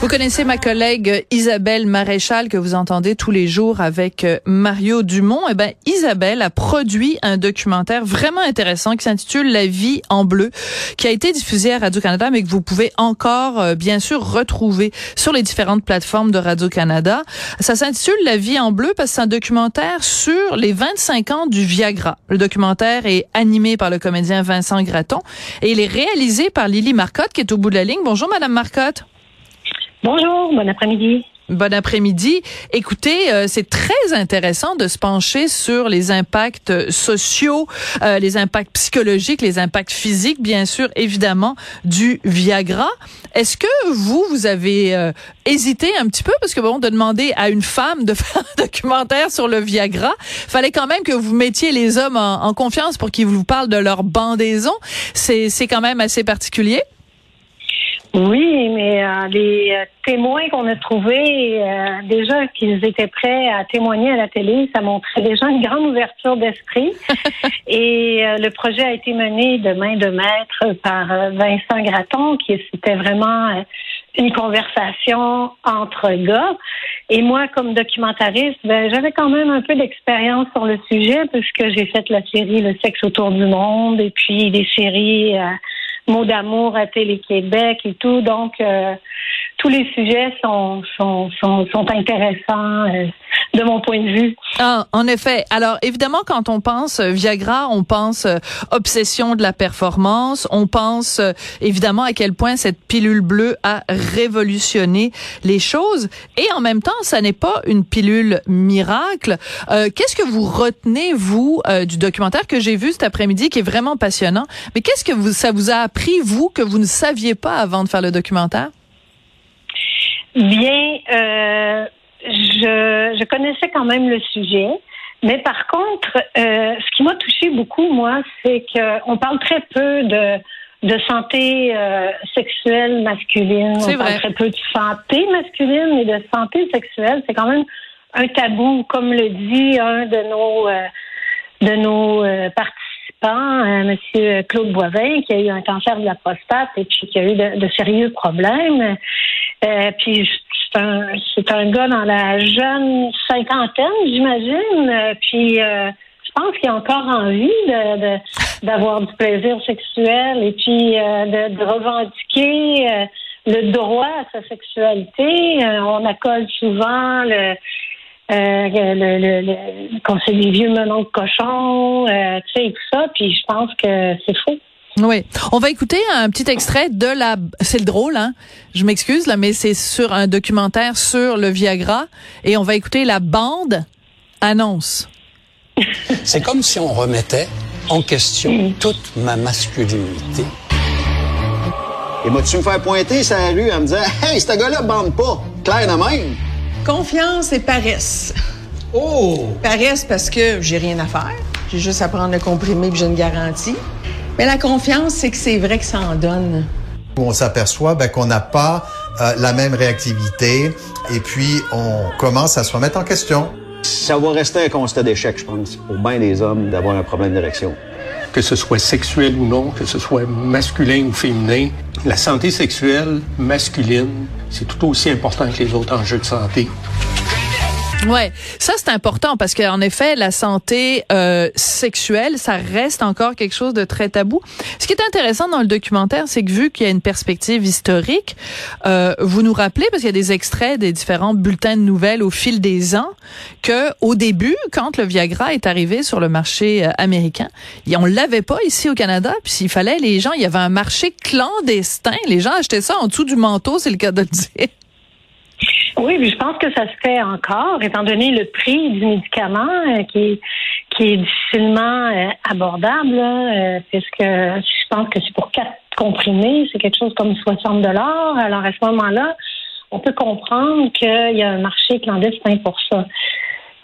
Vous connaissez ma collègue Isabelle Maréchal que vous entendez tous les jours avec euh, Mario Dumont. Eh ben, Isabelle a produit un documentaire vraiment intéressant qui s'intitule La vie en bleu, qui a été diffusé à Radio-Canada, mais que vous pouvez encore, euh, bien sûr, retrouver sur les différentes plateformes de Radio-Canada. Ça s'intitule La vie en bleu parce que c'est un documentaire sur les 25 ans du Viagra. Le documentaire est animé par le comédien Vincent Gratton et il est réalisé par Lily Marcotte qui est au bout de la ligne. Bonjour, Madame Marcotte. Bonjour, bon après-midi. Bon après-midi. Écoutez, euh, c'est très intéressant de se pencher sur les impacts sociaux, euh, les impacts psychologiques, les impacts physiques, bien sûr, évidemment, du Viagra. Est-ce que vous, vous avez euh, hésité un petit peu? Parce que bon, de demander à une femme de faire un documentaire sur le Viagra, fallait quand même que vous mettiez les hommes en, en confiance pour qu'ils vous parlent de leur bandaison. C'est c'est quand même assez particulier. Mais euh, les euh, témoins qu'on a trouvés, euh, déjà qu'ils étaient prêts à témoigner à la télé, ça montrait déjà une grande ouverture d'esprit. Et le projet a été mené de main de maître par Vincent Gratton, qui c'était vraiment une conversation entre gars. Et moi, comme documentariste, ben, j'avais quand même un peu d'expérience sur le sujet, puisque j'ai fait la série Le sexe autour du monde, et puis des séries mots d'amour à Télé-Québec et tout. Donc, euh, tous les sujets sont, sont, sont, sont intéressants euh, de mon point de vue. Ah, en effet. Alors, évidemment, quand on pense euh, Viagra, on pense obsession de la performance. On pense évidemment à quel point cette pilule bleue a révolutionné les choses. Et en même temps, ça n'est pas une pilule miracle. qu'est-ce que vous retenez, vous, du documentaire que j'ai vu cet après-midi, qui est vraiment passionnant? Mais qu'est-ce que vous, ça vous a appris, vous, que vous ne saviez pas avant de faire le documentaire? Bien, euh, je, je connaissais quand même le sujet. Mais par contre, euh, ce qui m'a touché beaucoup, moi, c'est qu'on parle très peu de, de santé euh, sexuelle masculine. On parle très peu de santé masculine, mais de santé sexuelle. C'est quand même un tabou, comme le dit un de nos euh, de nos euh, participants, Monsieur Claude Boivin, qui a eu un cancer de la prostate et puis qui a eu de, de sérieux problèmes. Euh, puis c'est un, c'est un gars dans la jeune cinquantaine, j'imagine. Euh, puis euh, je pense qu'il a encore envie de, d'avoir du plaisir sexuel et puis de, de, revendiquer le droit à sa sexualité. on accole souvent le euh, le, le, le, qu'on c'est des vieux melons de cochon, euh, tu sais, et tout ça, puis je pense que c'est faux. Oui. On va écouter un petit extrait de la. C'est le drôle, hein. Je m'excuse là, mais c'est sur un documentaire sur le Viagra et on va écouter la bande annonce. C'est comme si on remettait en question toute ma masculinité. Et moi, tu me faire pointer sur la rue en me disant Hey, ce gars-là bande pas. Claire de même. Confiance et paresse. Oh! Paresse parce que j'ai rien à faire. J'ai juste à prendre le comprimé puis j'ai une garantie. Mais la confiance, c'est que c'est vrai que ça en donne. On s'aperçoit ben, qu'on n'a pas euh, la même réactivité et puis on commence à se remettre en question. Ça va rester un constat d'échec, je pense, pour bien des hommes d'avoir un problème d'érection. Que ce soit sexuel ou non, que ce soit masculin ou féminin, la santé sexuelle masculine, c'est tout aussi important que les autres enjeux de santé. Ouais, ça c'est important parce qu'en effet, la santé euh, sexuelle, ça reste encore quelque chose de très tabou. Ce qui est intéressant dans le documentaire, c'est que vu qu'il y a une perspective historique, euh, vous nous rappelez parce qu'il y a des extraits des différents bulletins de nouvelles au fil des ans que au début, quand le Viagra est arrivé sur le marché euh, américain, on l'avait pas ici au Canada. Puis s'il fallait, les gens, il y avait un marché clandestin. Les gens achetaient ça en dessous du manteau, c'est le cas de le dire. Oui, je pense que ça se fait encore, étant donné le prix du médicament euh, qui, est, difficilement euh, abordable, euh, je pense que c'est pour quatre comprimés, c'est quelque chose comme 60 dollars. Alors à ce moment-là, on peut comprendre qu'il y a un marché clandestin pour ça.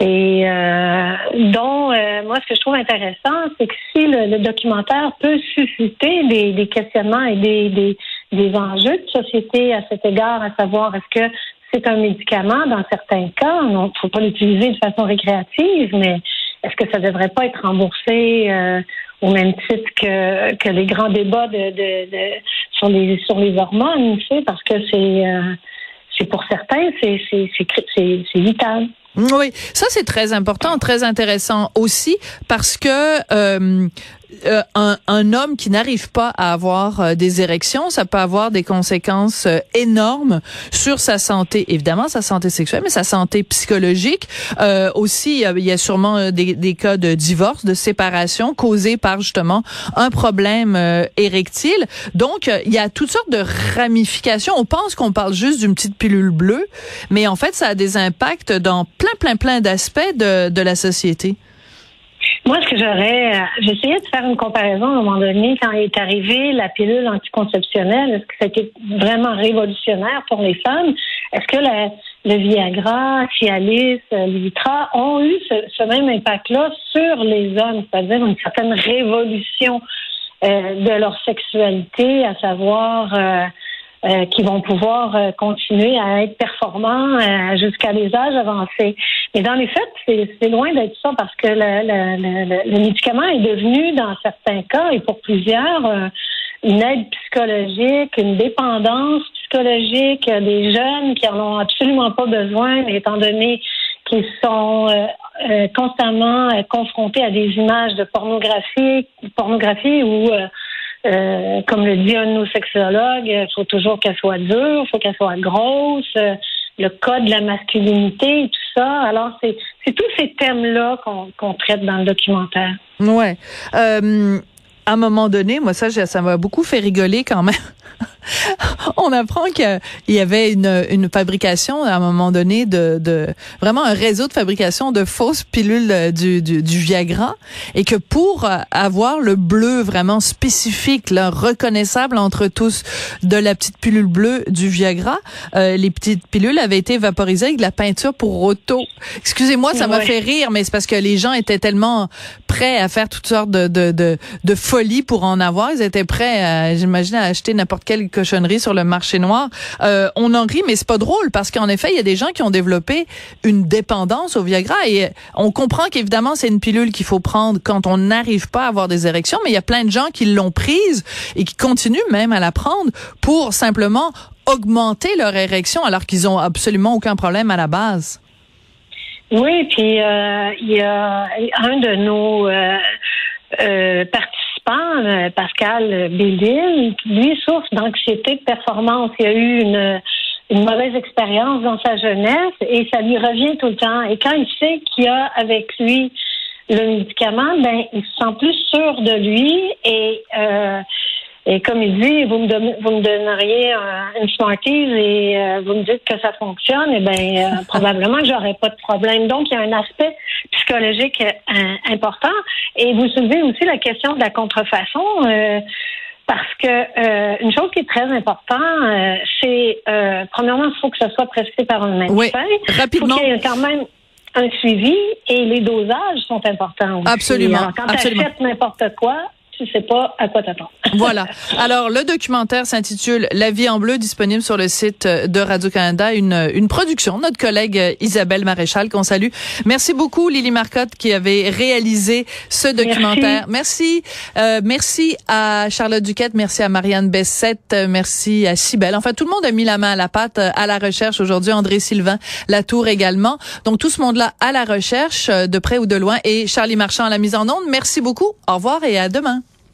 Et euh, dont moi, ce que je trouve intéressant, c'est que si le, documentaire peut susciter des, questionnements et des, des enjeux de société à cet égard, à savoir est-ce que c'est un médicament dans certains cas. Il ne faut pas l'utiliser de façon récréative, mais est-ce que ça ne devrait pas être remboursé euh, au même titre que, les grands débats de, sur les sur les hormones, parce que c'est euh, pour certains, c'est vital. Oui, ça c'est très important, très intéressant aussi parce que euh, euh, un, un, homme qui n'arrive pas à avoir euh, des érections, ça peut avoir des conséquences euh, énormes sur sa santé, évidemment sa santé sexuelle, mais sa santé psychologique. aussi, il y a sûrement des, des, cas de divorce, de séparation causés par justement un problème érectile. Donc, il y a toutes sortes de ramifications. On pense qu'on parle juste d'une petite pilule bleue, mais en fait, ça a des impacts dans plein, plein, plein d'aspects de, de la société. Moi, ce que j'aurais, euh, j'essayais de faire une comparaison à un moment donné quand est arrivée la pilule anticonceptionnelle. Est-ce que c'était vraiment révolutionnaire pour les femmes? Est-ce que le Viagra, Cialis, euh, Levitra ont eu ce, même impact-là sur les hommes, c'est-à-dire une certaine révolution euh, de leur sexualité, à savoir qui vont pouvoir euh, continuer à être performants euh, jusqu'à des âges avancés. Mais dans les faits, c'est loin d'être ça parce que le, le, le, médicament est devenu, dans certains cas et pour plusieurs, une aide psychologique, une dépendance psychologique, des jeunes qui en ont absolument pas besoin, étant donné qu'ils sont constamment confrontés à des images de pornographie, pornographie ou euh, comme le dit un de nos sexologues, il faut toujours qu'elle soit dure, il faut qu'elle soit grosse, euh, le code de la masculinité et tout ça. Alors, c'est, c'est tous ces thèmes-là qu'on, qu'on traite dans le documentaire. Ouais. Euh, à un moment donné, moi, ça, ça m'a beaucoup fait rigoler quand même. on apprend qu'il y avait une, une, fabrication à un moment donné de, de, vraiment un réseau de fabrication de fausses pilules du, du, du, Viagra et que pour avoir le bleu vraiment spécifique, là, reconnaissable entre tous de la petite pilule bleue du Viagra, euh, les petites pilules avaient été vaporisées avec de la peinture pour auto. Excusez-moi, ça m'a fait rire, mais c'est parce que les gens étaient tellement prêts à faire toutes sortes de, de, de, de folies pour en avoir. Ils étaient prêts, j'imagine, à acheter n'importe quelle cochonnerie sur le marché noir. Euh, on en rit, mais c'est pas drôle parce qu'en effet, il y a des gens qui ont développé une dépendance au Viagra et on comprend qu'évidemment c'est une pilule qu'il faut prendre quand on n'arrive pas à avoir des érections, mais il y a plein de gens qui l'ont prise et qui continuent même à la prendre pour simplement augmenter leur érection alors qu'ils ont absolument aucun problème à la base. Oui, puis euh, il y a un de nos euh, euh euh, Pascal Bédil, lui souffre d'anxiété de performance. Il a eu une, une mauvaise expérience dans sa jeunesse et ça lui revient tout le temps. Et quand il sait qu'il a avec lui le médicament, ben il se sent plus sûr de lui et euh, et comme il dit, vous me, vous me donneriez une Smarties et euh, vous me dites que ça fonctionne, et eh ben euh, probablement que j'aurais pas de problème. Donc, il y a un aspect psychologique euh, important. Et vous soulevez aussi la question de la contrefaçon. parce que une chose qui est très importante, c'est premièrement, il faut que ça soit prescrit par un médecin. Oui, rapidement. Il faut qu'il y ait quand même un suivi et les dosages sont importants aussi. Absolument. quand tu achètes n'importe quoi, tu sais pas à quoi t'attendre. voilà. Alors, le documentaire s'intitule La vie en bleu, disponible sur le site de Radio-Canada, une, une production de notre collègue Isabelle Maréchal, qu'on salue. Merci beaucoup, Lily Marcotte, qui avait réalisé ce documentaire. Merci. Merci, euh, merci à Charlotte Duquette, merci à Marianne Bessette, merci à Cybelle. Enfin, tout le monde a mis la main à la pâte à la recherche aujourd'hui. André Sylvain, Latour également. Donc, tout ce monde-là à la recherche, euh, de près ou de loin. Et Charlie Marchand à la mise en onde. Merci beaucoup. Au revoir et à demain.